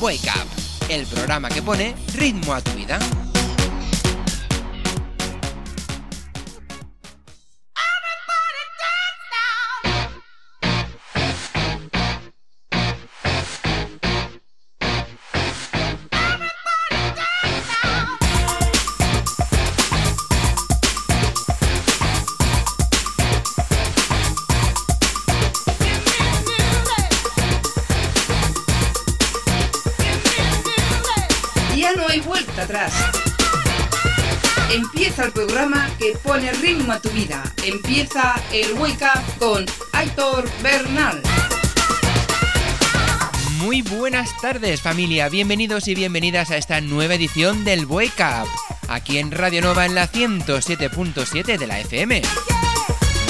Wake Up, el programa que pone ritmo a tu vida. El Wake Up con Aitor Bernal. Muy buenas tardes familia, bienvenidos y bienvenidas a esta nueva edición del Wake Up, aquí en Radio Nova en la 107.7 de la FM.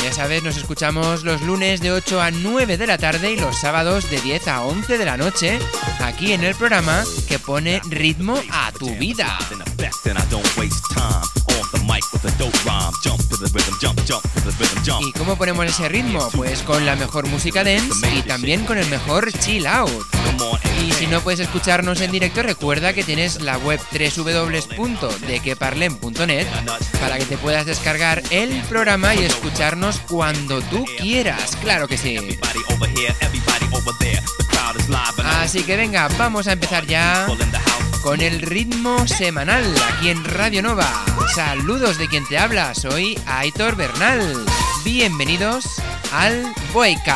Ya sabes, nos escuchamos los lunes de 8 a 9 de la tarde y los sábados de 10 a 11 de la noche, aquí en el programa que pone ritmo a tu vida. ¿Y cómo ponemos ese ritmo? Pues con la mejor música dance y también con el mejor chill out. Y si no puedes escucharnos en directo, recuerda que tienes la web www.dequeparlem.net para que te puedas descargar el programa y escucharnos cuando tú quieras. Claro que sí. Así que venga, vamos a empezar ya con el ritmo semanal aquí en Radio Nova. Saludos de quien te habla, soy Aitor Bernal. Bienvenidos al Wake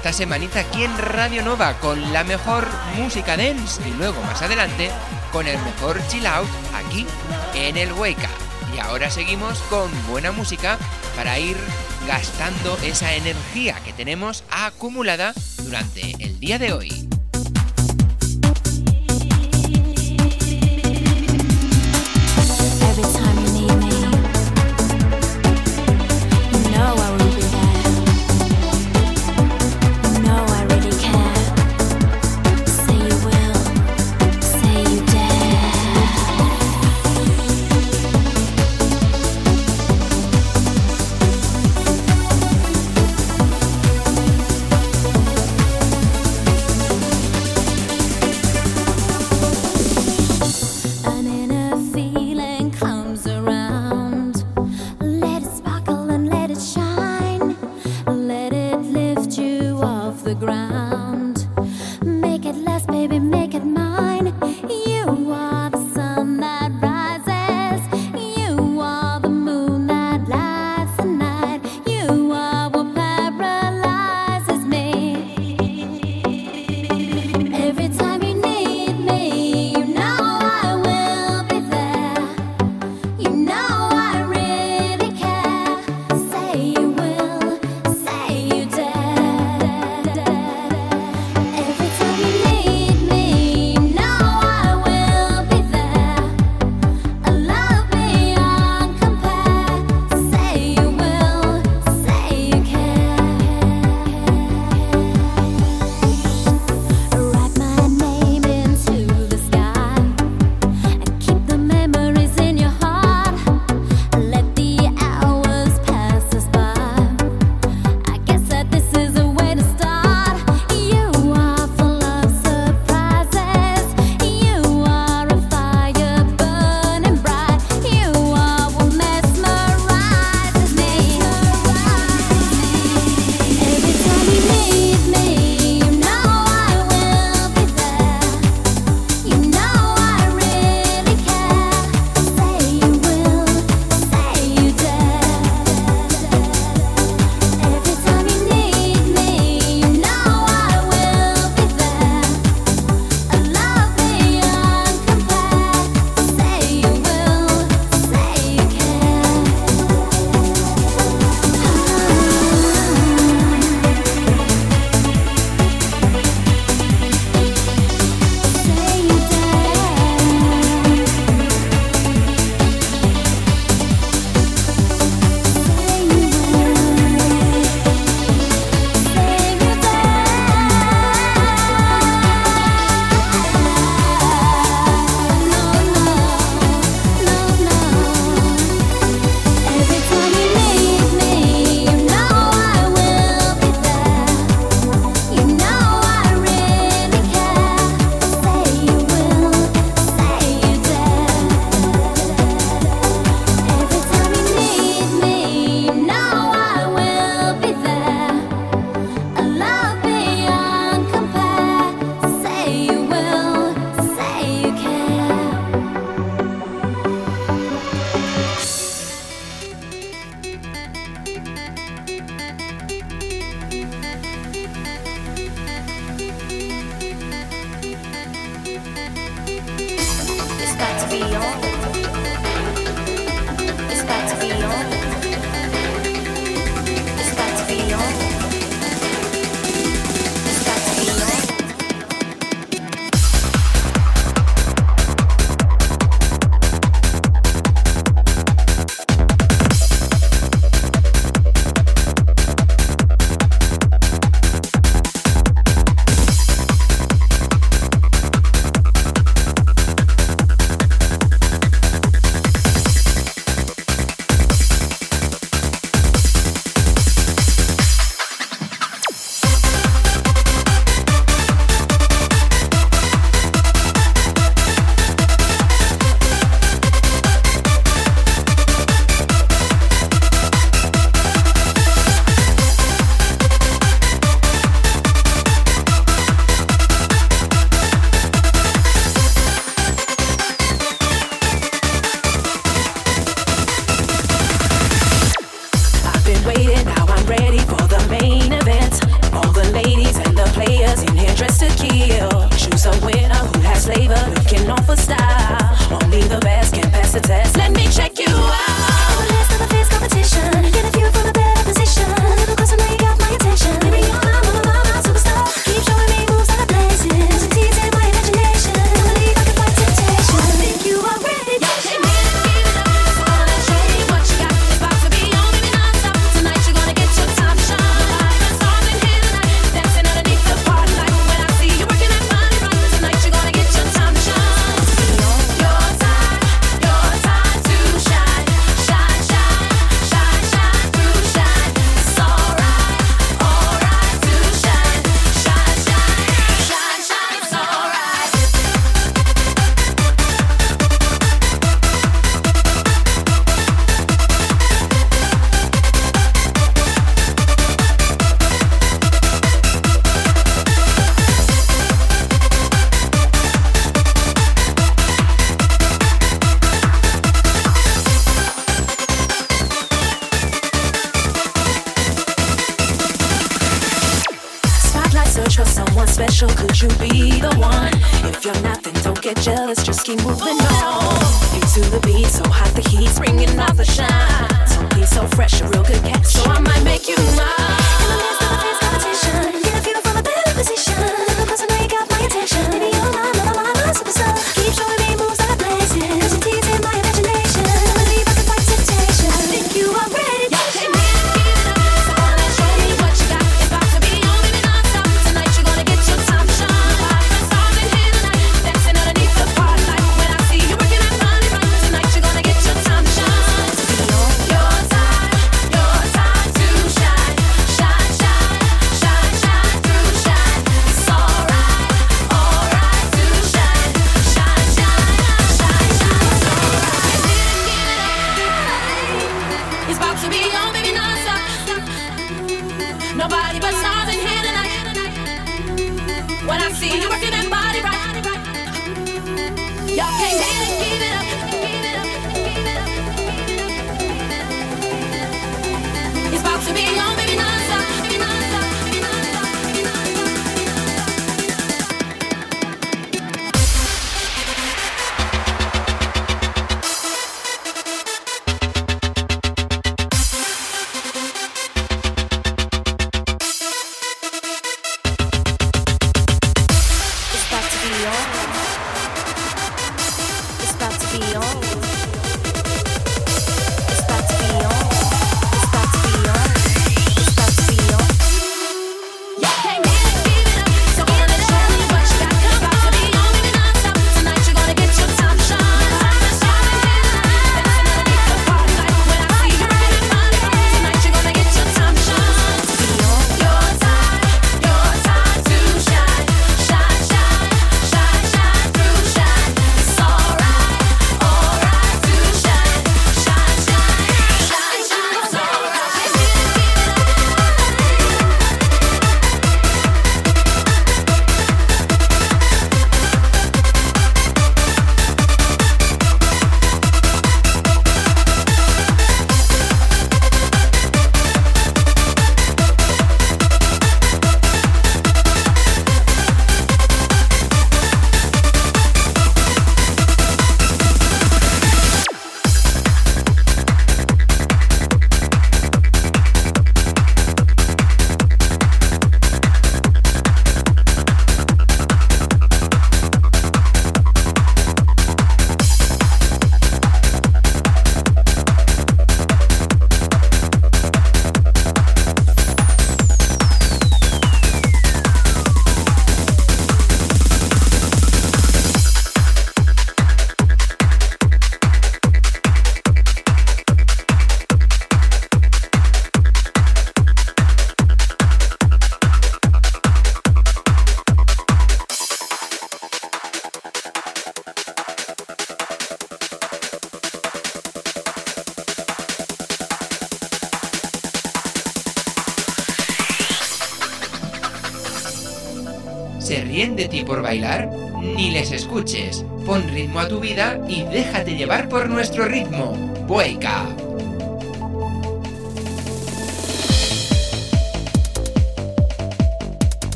esta semanita aquí en Radio Nova con la mejor música dance y luego más adelante con el mejor chill out aquí en el Up. Y ahora seguimos con buena música para ir gastando esa energía que tenemos acumulada durante el día de hoy.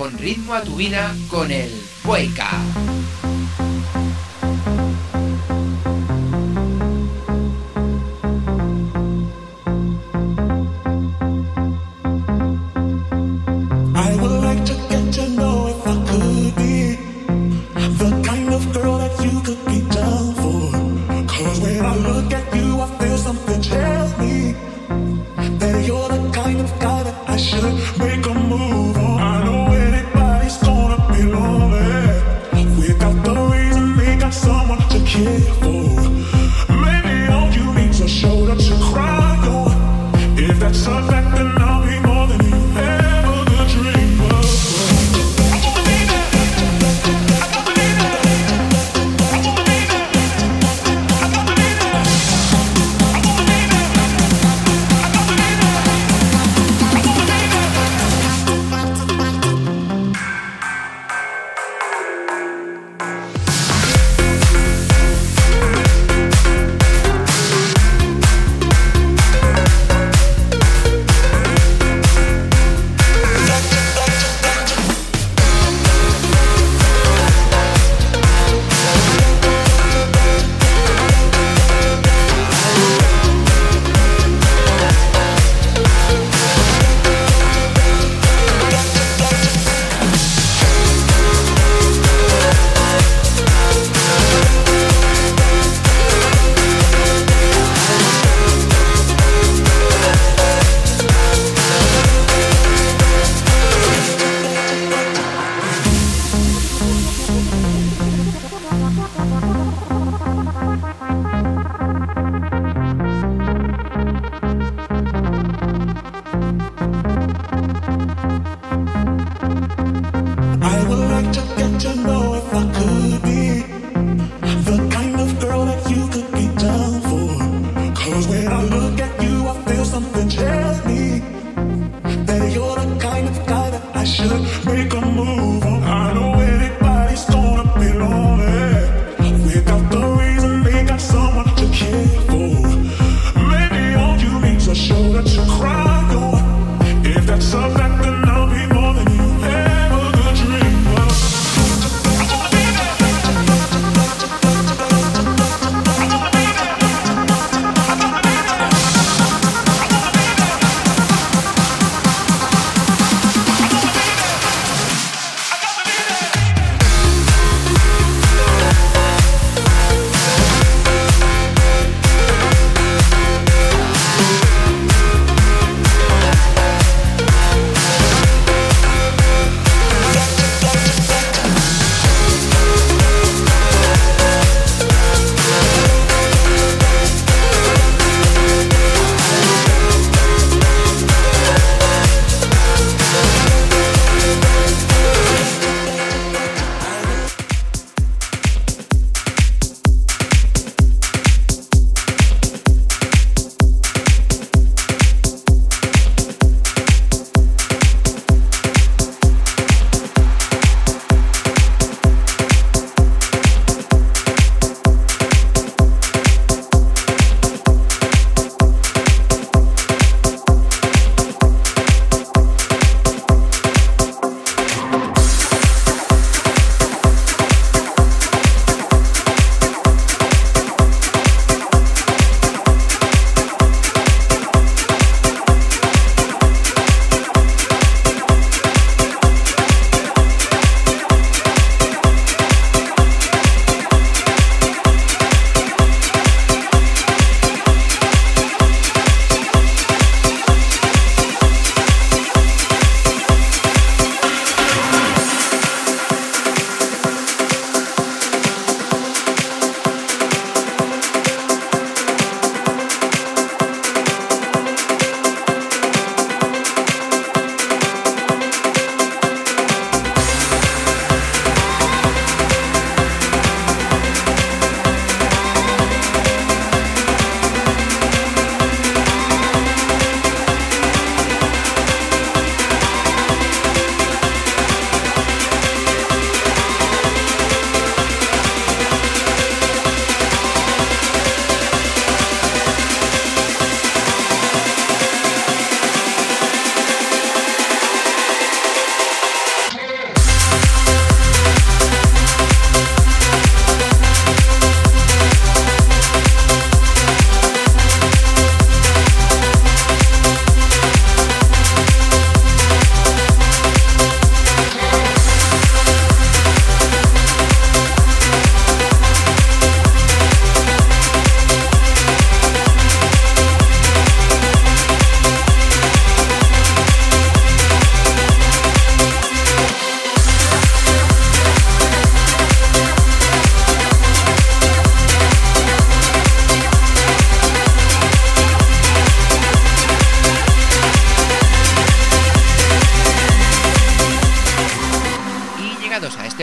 Pon ritmo a tu vida con el Wake should make a move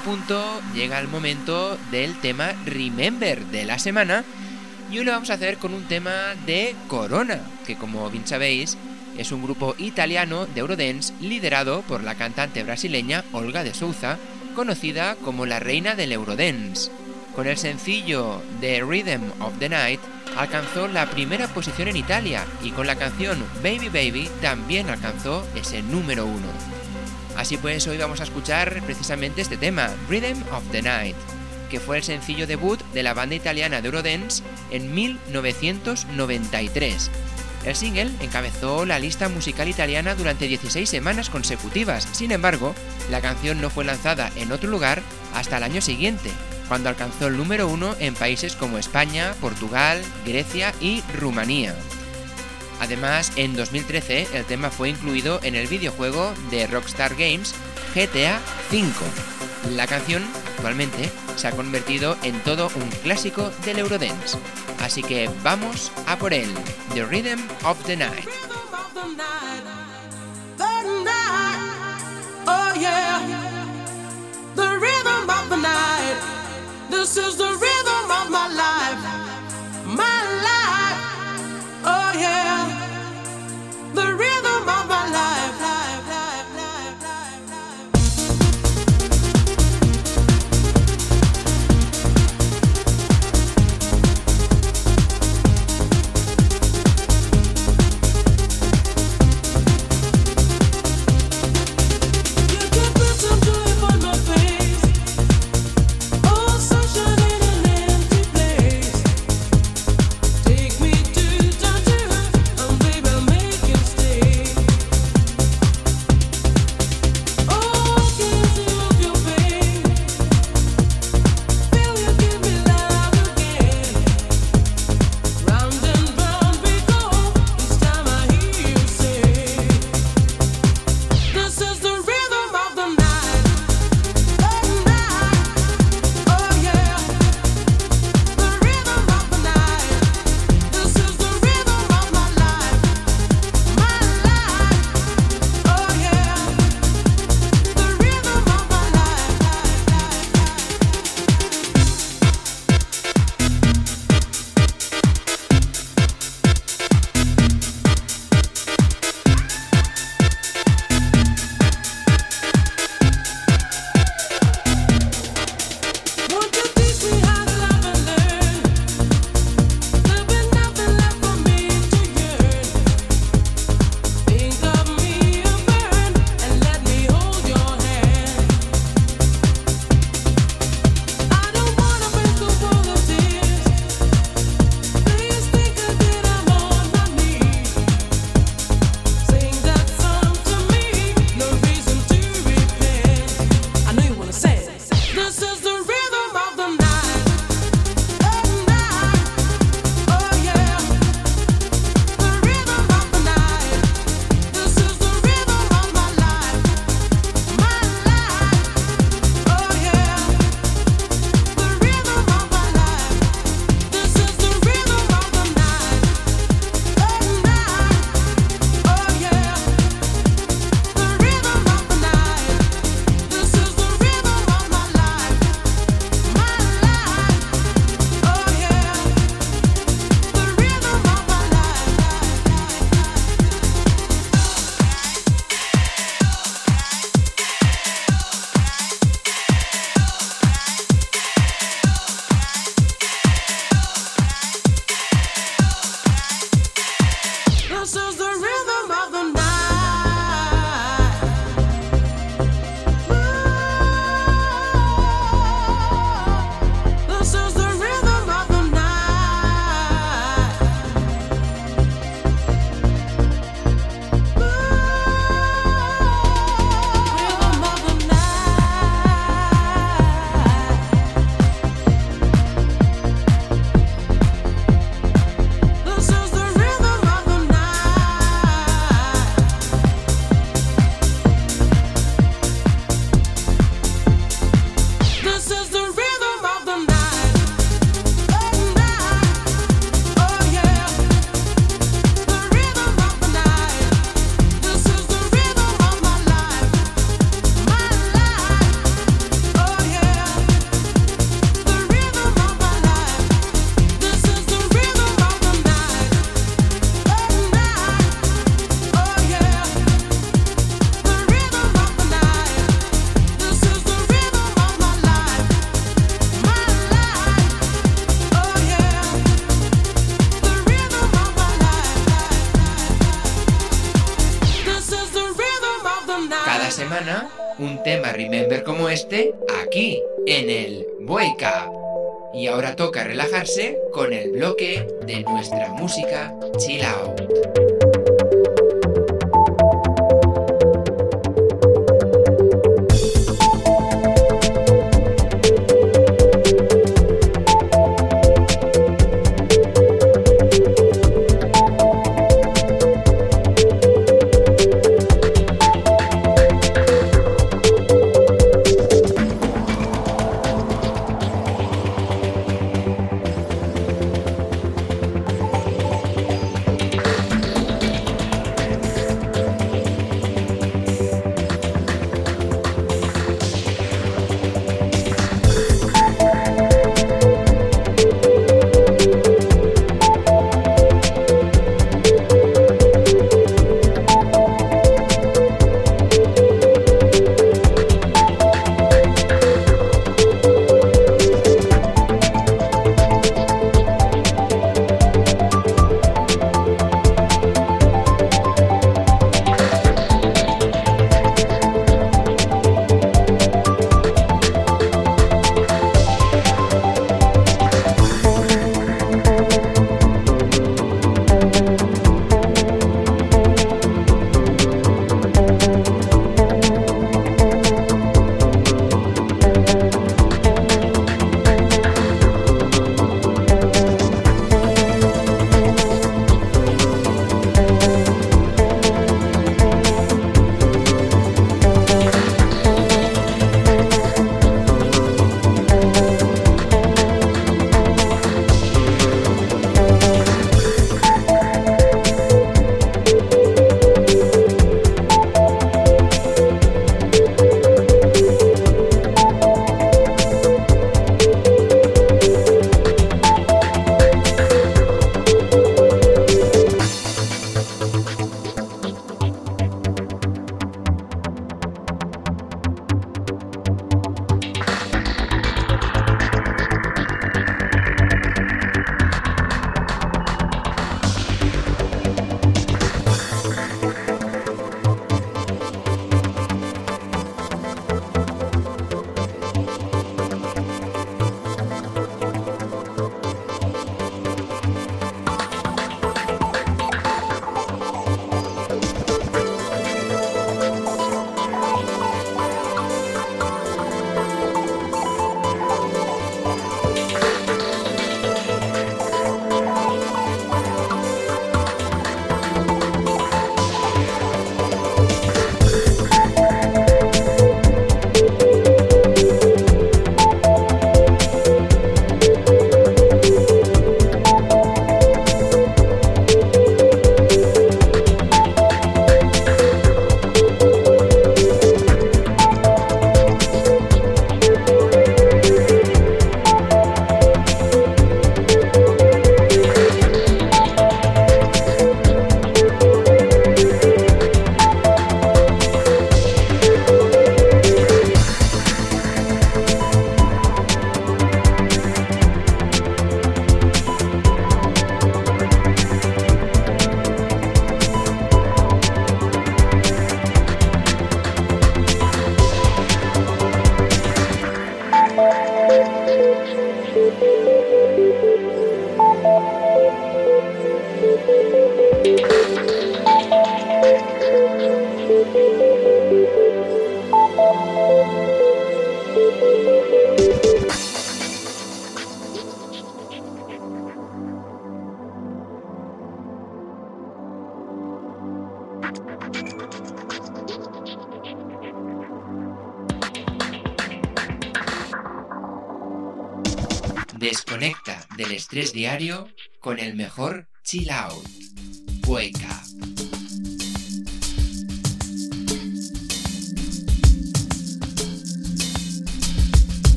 tanto, llega el momento del tema Remember de la semana y hoy lo vamos a hacer con un tema de Corona, que como bien sabéis es un grupo italiano de Eurodance liderado por la cantante brasileña Olga de Souza, conocida como la reina del Eurodance. Con el sencillo The Rhythm of the Night alcanzó la primera posición en Italia y con la canción Baby Baby también alcanzó ese número uno. Así pues, hoy vamos a escuchar precisamente este tema, Rhythm of the Night, que fue el sencillo debut de la banda italiana de Eurodance en 1993. El single encabezó la lista musical italiana durante 16 semanas consecutivas, sin embargo, la canción no fue lanzada en otro lugar hasta el año siguiente, cuando alcanzó el número uno en países como España, Portugal, Grecia y Rumanía. Además, en 2013 el tema fue incluido en el videojuego de Rockstar Games GTA V. La canción actualmente se ha convertido en todo un clásico del Eurodance. Así que vamos a por él, The Rhythm of the Night. This is the rhythm of my life. Of my life. life, life, en el Wake Up. Y ahora toca relajarse con el bloque de nuestra música Chill Out.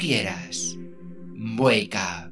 Quieras. Wake up.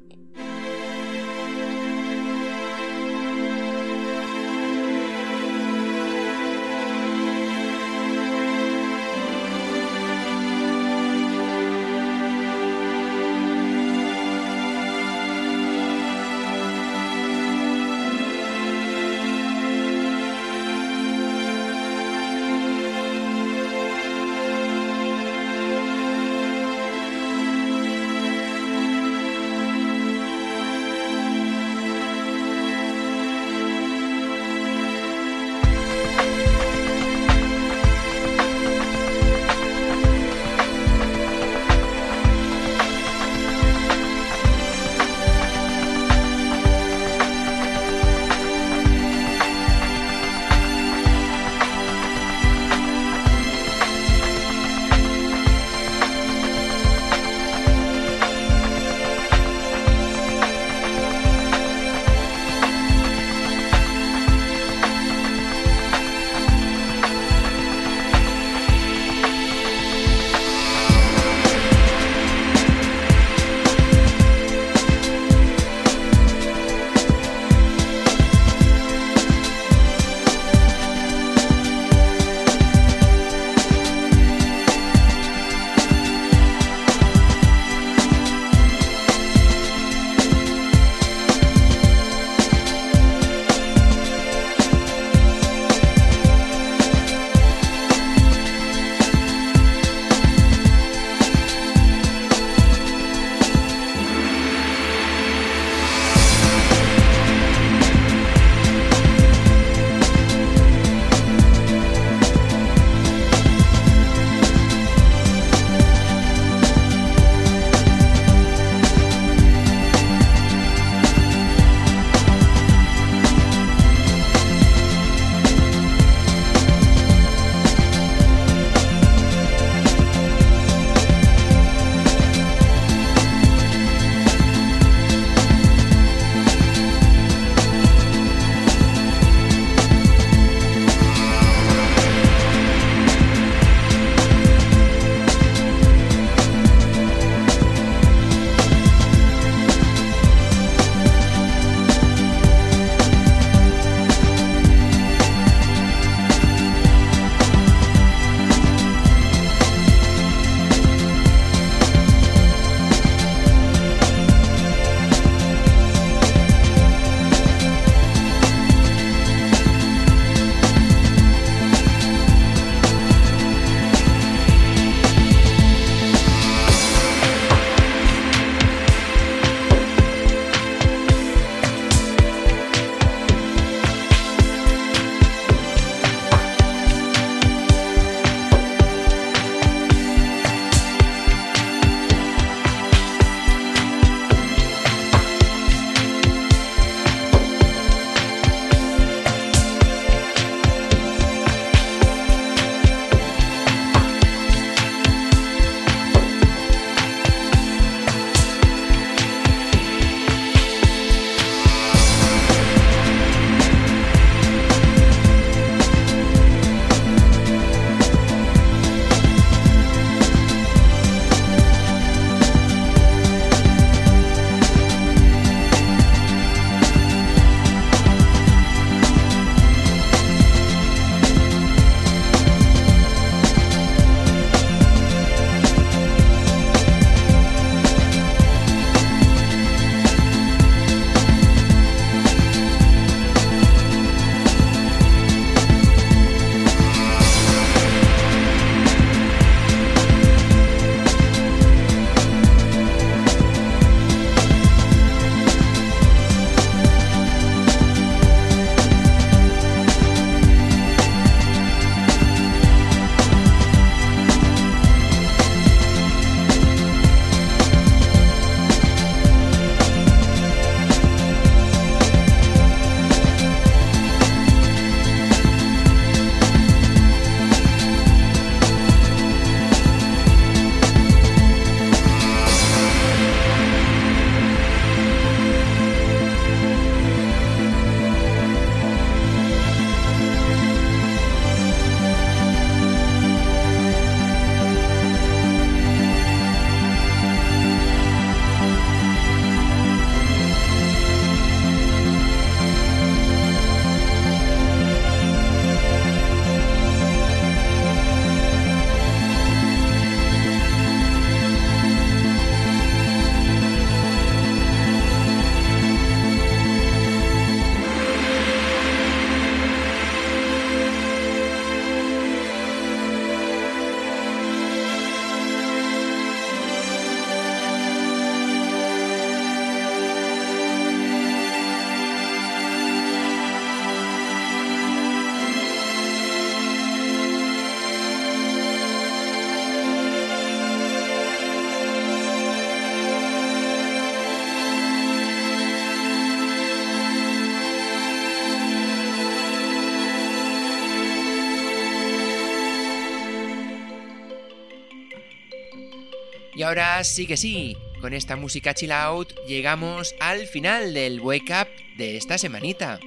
Y ahora sí que sí, con esta música chill out llegamos al final del Wake Up de esta semanita.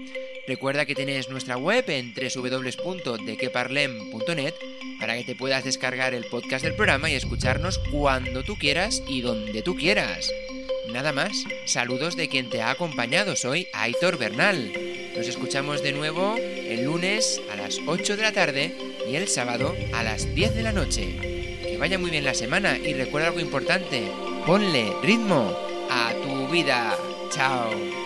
Recuerda que tienes nuestra web en www.dequeparlem.net para que te puedas descargar el podcast del programa y escucharnos cuando tú quieras y donde tú quieras. Nada más, saludos de quien te ha acompañado, soy Aitor Bernal. Nos escuchamos de nuevo el lunes a las 8 de la tarde y el sábado a las 10 de la noche. Vaya muy bien la semana y recuerda algo importante, ponle ritmo a tu vida. Chao.